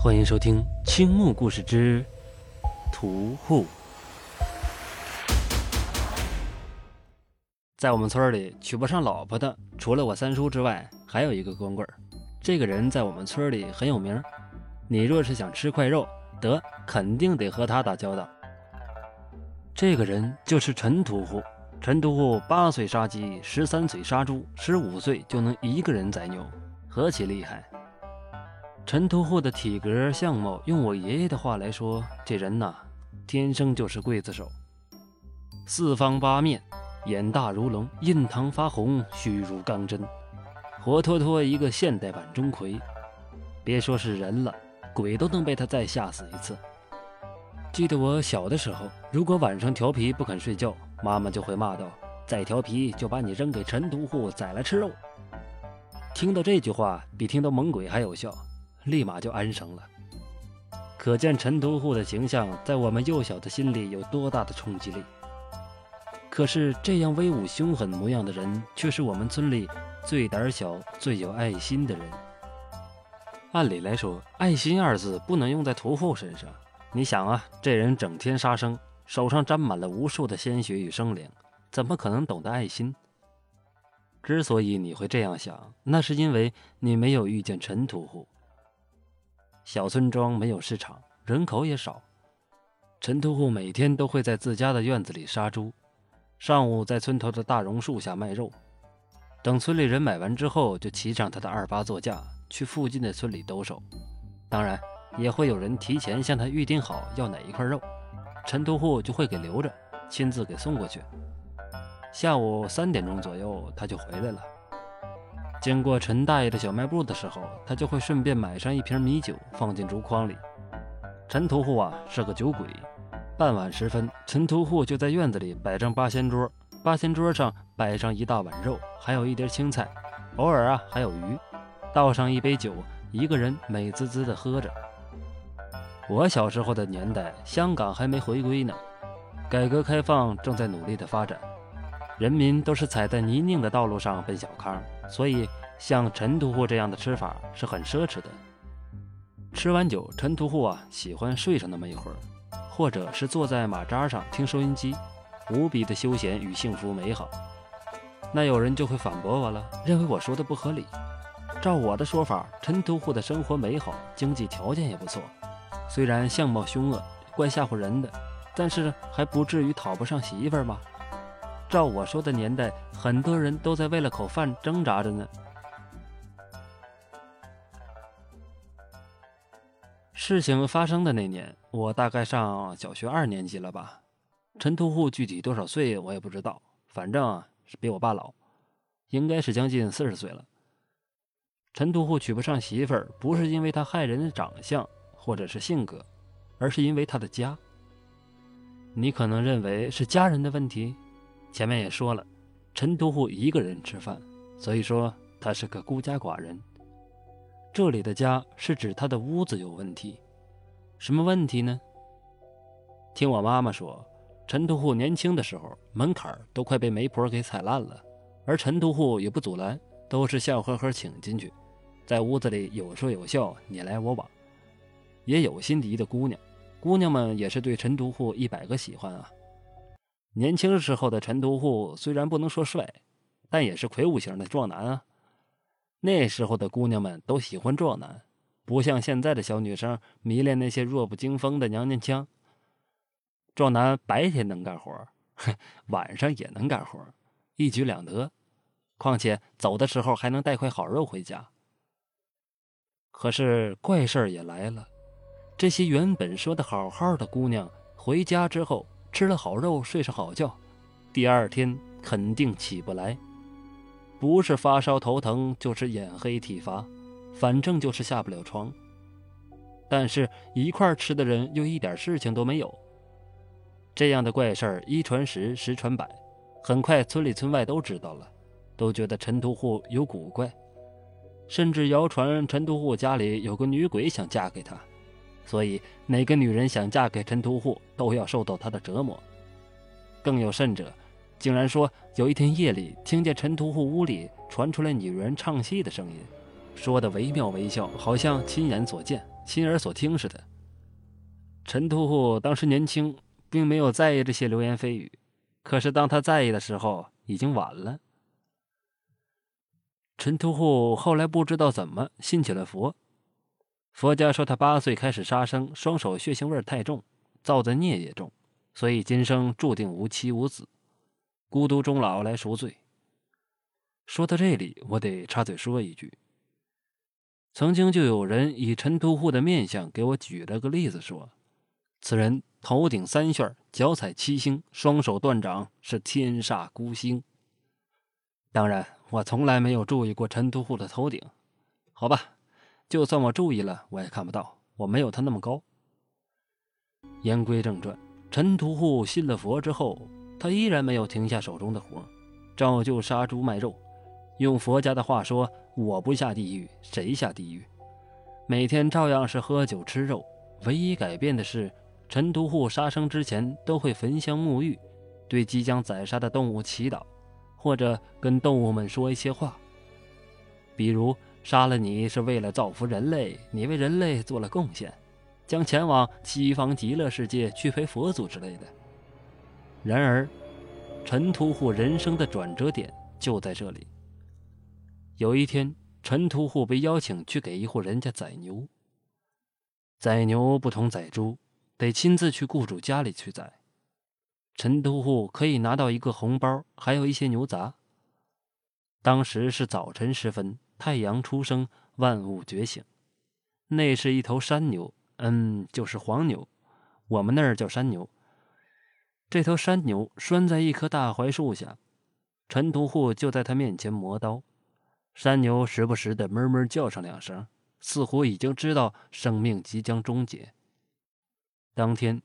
欢迎收听《青木故事之屠户》。在我们村里娶不上老婆的，除了我三叔之外，还有一个光棍。这个人在我们村里很有名。你若是想吃块肉，得肯定得和他打交道。这个人就是陈屠户。陈屠户八岁杀鸡，十三岁杀猪，十五岁就能一个人宰牛，何其厉害！陈屠户的体格相貌，用我爷爷的话来说，这人呐，天生就是刽子手。四方八面，眼大如龙，印堂发红，须如钢针，活脱脱一个现代版钟馗。别说是人了，鬼都能被他再吓死一次。记得我小的时候，如果晚上调皮不肯睡觉，妈妈就会骂道：“再调皮就把你扔给陈屠户宰了吃肉。”听到这句话，比听到猛鬼还有效，立马就安生了。可见陈屠户的形象在我们幼小的心里有多大的冲击力。可是这样威武凶狠模样的人，却是我们村里最胆小、最有爱心的人。按理来说，“爱心”二字不能用在屠户身上。你想啊，这人整天杀生，手上沾满了无数的鲜血与生灵，怎么可能懂得爱心？之所以你会这样想，那是因为你没有遇见陈屠户。小村庄没有市场，人口也少，陈屠户每天都会在自家的院子里杀猪，上午在村头的大榕树下卖肉，等村里人买完之后，就骑上他的二八座驾去附近的村里兜售。当然。也会有人提前向他预定好要哪一块肉，陈屠户就会给留着，亲自给送过去。下午三点钟左右，他就回来了。经过陈大爷的小卖部的时候，他就会顺便买上一瓶米酒，放进竹筐里。陈屠户啊是个酒鬼。傍晚时分，陈屠户就在院子里摆张八仙桌，八仙桌上摆上一大碗肉，还有一碟青菜，偶尔啊还有鱼，倒上一杯酒，一个人美滋滋的喝着。我小时候的年代，香港还没回归呢，改革开放正在努力的发展，人民都是踩在泥泞的道路上奔小康，所以像陈屠户这样的吃法是很奢侈的。吃完酒，陈屠户啊喜欢睡上那么一会儿，或者是坐在马扎上听收音机，无比的休闲与幸福美好。那有人就会反驳我了，认为我说的不合理。照我的说法，陈屠户的生活美好，经济条件也不错。虽然相貌凶恶，怪吓唬人的，但是还不至于讨不上媳妇儿吧？照我说的年代，很多人都在为了口饭挣扎着呢。事情发生的那年，我大概上小学二年级了吧？陈屠户具体多少岁我也不知道，反正啊是比我爸老，应该是将近四十岁了。陈屠户娶不上媳妇儿，不是因为他害人的长相。或者是性格，而是因为他的家。你可能认为是家人的问题，前面也说了，陈屠户一个人吃饭，所以说他是个孤家寡人。这里的家是指他的屋子有问题，什么问题呢？听我妈妈说，陈屠户年轻的时候门槛都快被媒婆给踩烂了，而陈屠户也不阻拦，都是笑呵呵请进去，在屋子里有说有笑，你来我往。也有心仪的姑娘，姑娘们也是对陈独户一百个喜欢啊。年轻时候的陈独户虽然不能说帅，但也是魁梧型的壮男啊。那时候的姑娘们都喜欢壮男，不像现在的小女生迷恋那些弱不禁风的娘娘腔。壮男白天能干活，晚上也能干活，一举两得。况且走的时候还能带块好肉回家。可是怪事儿也来了。这些原本说的好好的姑娘，回家之后吃了好肉，睡上好觉，第二天肯定起不来，不是发烧头疼，就是眼黑体乏，反正就是下不了床。但是，一块吃的人又一点事情都没有。这样的怪事儿一传十，十传百，很快村里村外都知道了，都觉得陈屠户有古怪，甚至谣传陈屠户家里有个女鬼想嫁给他。所以，哪个女人想嫁给陈屠户，都要受到他的折磨。更有甚者，竟然说有一天夜里，听见陈屠户屋里传出来女人唱戏的声音，说的惟妙惟肖，好像亲眼所见，亲耳所听似的。陈屠户当时年轻，并没有在意这些流言蜚语，可是当他在意的时候，已经晚了。陈屠户后来不知道怎么信起了佛。佛家说他八岁开始杀生，双手血腥味太重，造的孽也重，所以今生注定无妻无子，孤独终老来赎罪。说到这里，我得插嘴说一句：曾经就有人以陈屠户的面相给我举了个例子，说此人头顶三旋，脚踩七星，双手断掌，是天煞孤星。当然，我从来没有注意过陈屠户的头顶，好吧。就算我注意了，我也看不到。我没有他那么高。言归正传，陈屠户信了佛之后，他依然没有停下手中的活，照旧杀猪卖肉。用佛家的话说，我不下地狱，谁下地狱？每天照样是喝酒吃肉，唯一改变的是，陈屠户杀生之前都会焚香沐浴，对即将宰杀的动物祈祷，或者跟动物们说一些话，比如。杀了你是为了造福人类，你为人类做了贡献，将前往西方极乐世界去陪佛祖之类的。然而，陈屠户人生的转折点就在这里。有一天，陈屠户被邀请去给一户人家宰牛。宰牛不同宰猪，得亲自去雇主家里去宰。陈屠户可以拿到一个红包，还有一些牛杂。当时是早晨时分。太阳初升，万物觉醒。那是一头山牛，嗯，就是黄牛，我们那儿叫山牛。这头山牛拴在一棵大槐树下，陈屠户就在他面前磨刀。山牛时不时的哞哞叫上两声，似乎已经知道生命即将终结。当天，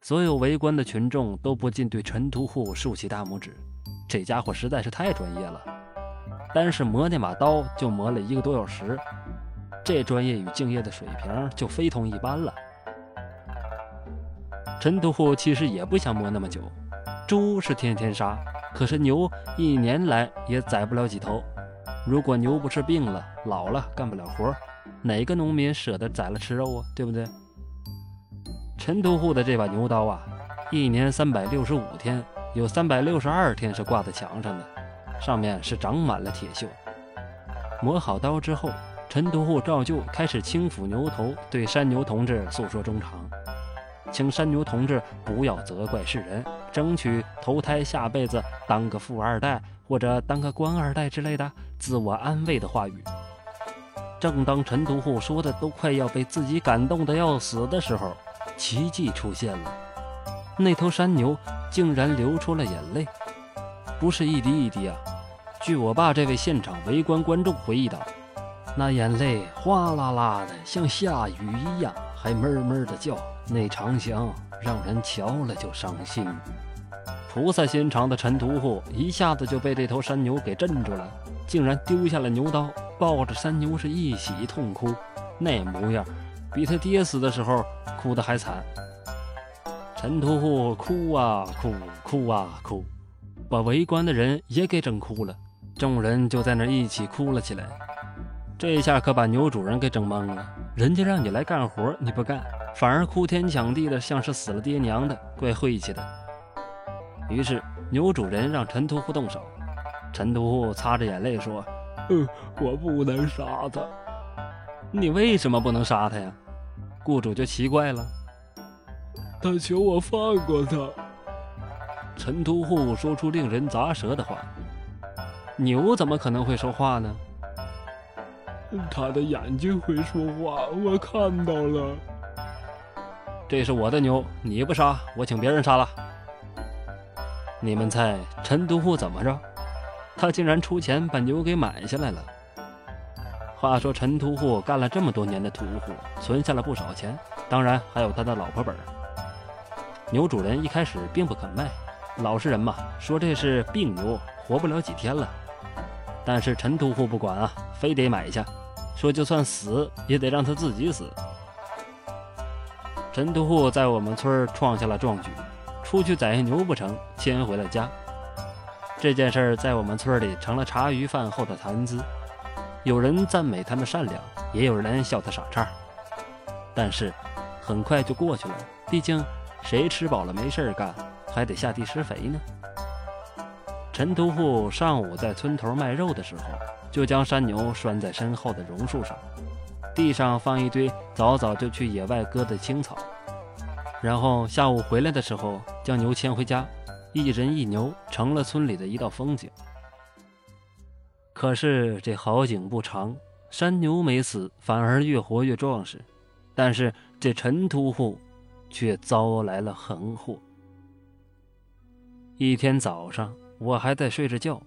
所有围观的群众都不禁对陈屠户竖起大拇指，这家伙实在是太专业了。单是磨那把刀就磨了一个多小时，这专业与敬业的水平就非同一般了。陈屠户其实也不想磨那么久，猪是天天杀，可是牛一年来也宰不了几头。如果牛不是病了、老了干不了活，哪个农民舍得宰了吃肉啊？对不对？陈屠户的这把牛刀啊，一年三百六十五天，有三百六十二天是挂在墙上的。上面是长满了铁锈。磨好刀之后，陈屠户照旧开始轻抚牛头，对山牛同志诉说衷肠，请山牛同志不要责怪世人，争取投胎下辈子当个富二代或者当个官二代之类的自我安慰的话语。正当陈屠户说的都快要被自己感动的要死的时候，奇迹出现了，那头山牛竟然流出了眼泪，不是一滴一滴啊！据我爸这位现场围观观众回忆道，那眼泪哗啦啦的，像下雨一样，还闷闷的叫，那长相让人瞧了就伤心。菩萨心肠的陈屠户一下子就被这头山牛给镇住了，竟然丢下了牛刀，抱着山牛是一起痛哭，那模样比他爹死的时候哭的还惨。陈屠户哭啊哭，哭啊哭，把围观的人也给整哭了。众人就在那一起哭了起来，这下可把牛主人给整懵了。人家让你来干活，你不干，反而哭天抢地的，像是死了爹娘的，怪晦气的。于是牛主人让陈屠户动手。陈屠户擦着眼泪说：“嗯，我不能杀他。你为什么不能杀他呀？”雇主就奇怪了：“他求我放过他。”陈屠户说出令人咂舌的话。牛怎么可能会说话呢？他的眼睛会说话，我看到了。这是我的牛，你不杀，我请别人杀了。你们猜陈屠户怎么着？他竟然出钱把牛给买下来了。话说陈屠户干了这么多年的屠户，存下了不少钱，当然还有他的老婆本。牛主人一开始并不肯卖，老实人嘛，说这是病牛，活不了几天了。但是陈屠户不管啊，非得买下，说就算死也得让他自己死。陈屠户在我们村创下了壮举，出去宰牛不成，牵回了家。这件事儿在我们村里成了茶余饭后的谈资，有人赞美他的善良，也有人笑他傻叉。但是很快就过去了。毕竟谁吃饱了没事干，还得下地施肥呢。陈屠户上午在村头卖肉的时候，就将山牛拴在身后的榕树上，地上放一堆早早就去野外割的青草，然后下午回来的时候将牛牵回家，一人一牛成了村里的一道风景。可是这好景不长，山牛没死，反而越活越壮实。但是这陈屠户却遭来了横祸。一天早上，我还在睡着觉，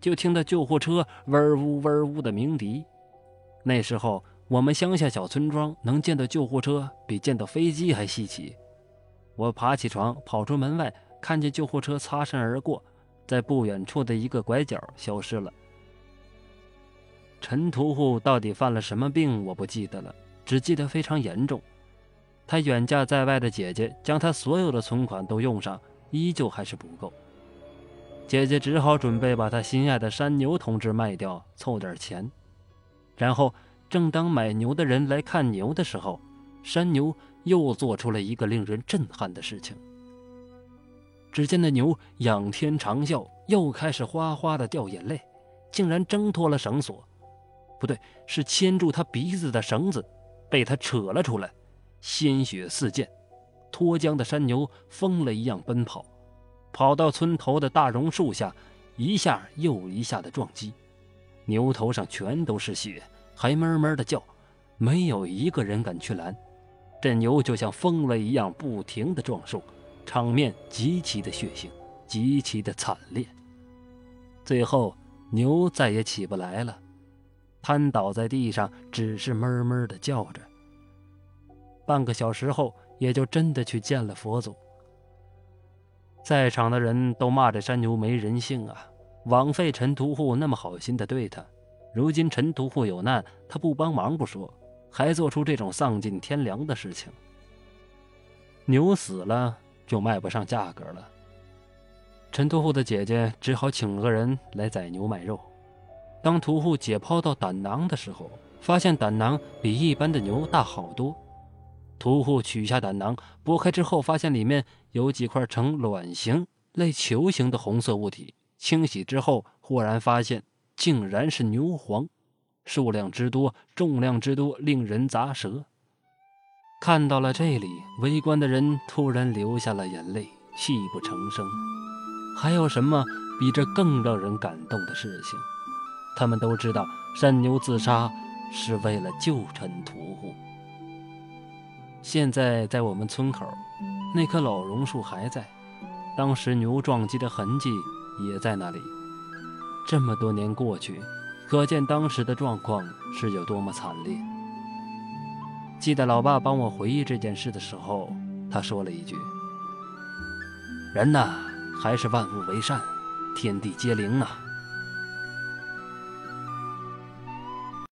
就听到救护车嗡呜嗡呜的鸣笛。那时候，我们乡下小村庄能见到救护车比见到飞机还稀奇。我爬起床，跑出门外，看见救护车擦身而过，在不远处的一个拐角消失了。陈屠户到底犯了什么病？我不记得了，只记得非常严重。他远嫁在外的姐姐将他所有的存款都用上，依旧还是不够。姐姐只好准备把她心爱的山牛同志卖掉，凑点钱。然后，正当买牛的人来看牛的时候，山牛又做出了一个令人震撼的事情。只见那牛仰天长啸，又开始哗哗的掉眼泪，竟然挣脱了绳索。不对，是牵住他鼻子的绳子，被他扯了出来，鲜血四溅，脱缰的山牛疯了一样奔跑，跑到村头的大榕树下，一下又一下的撞击，牛头上全都是血，还哞哞的叫，没有一个人敢去拦，这牛就像疯了一样，不停的撞树，场面极其的血腥，极其的惨烈，最后牛再也起不来了。瘫倒在地上，只是闷闷的叫着。半个小时后，也就真的去见了佛祖。在场的人都骂这山牛没人性啊，枉费陈屠户那么好心的对他。如今陈屠户有难，他不帮忙不说，还做出这种丧尽天良的事情。牛死了就卖不上价格了，陈屠户的姐姐只好请个人来宰牛卖肉。当屠户解剖到胆囊的时候，发现胆囊比一般的牛大好多。屠户取下胆囊，剥开之后，发现里面有几块呈卵形、类球形的红色物体。清洗之后，忽然发现竟然是牛黄，数量之多，重量之多，令人咂舌。看到了这里，围观的人突然流下了眼泪，泣不成声。还有什么比这更让人感动的事情？他们都知道，山牛自杀是为了救陈屠户。现在在我们村口，那棵老榕树还在，当时牛撞击的痕迹也在那里。这么多年过去，可见当时的状况是有多么惨烈。记得老爸帮我回忆这件事的时候，他说了一句：“人呐，还是万物为善，天地皆灵啊。”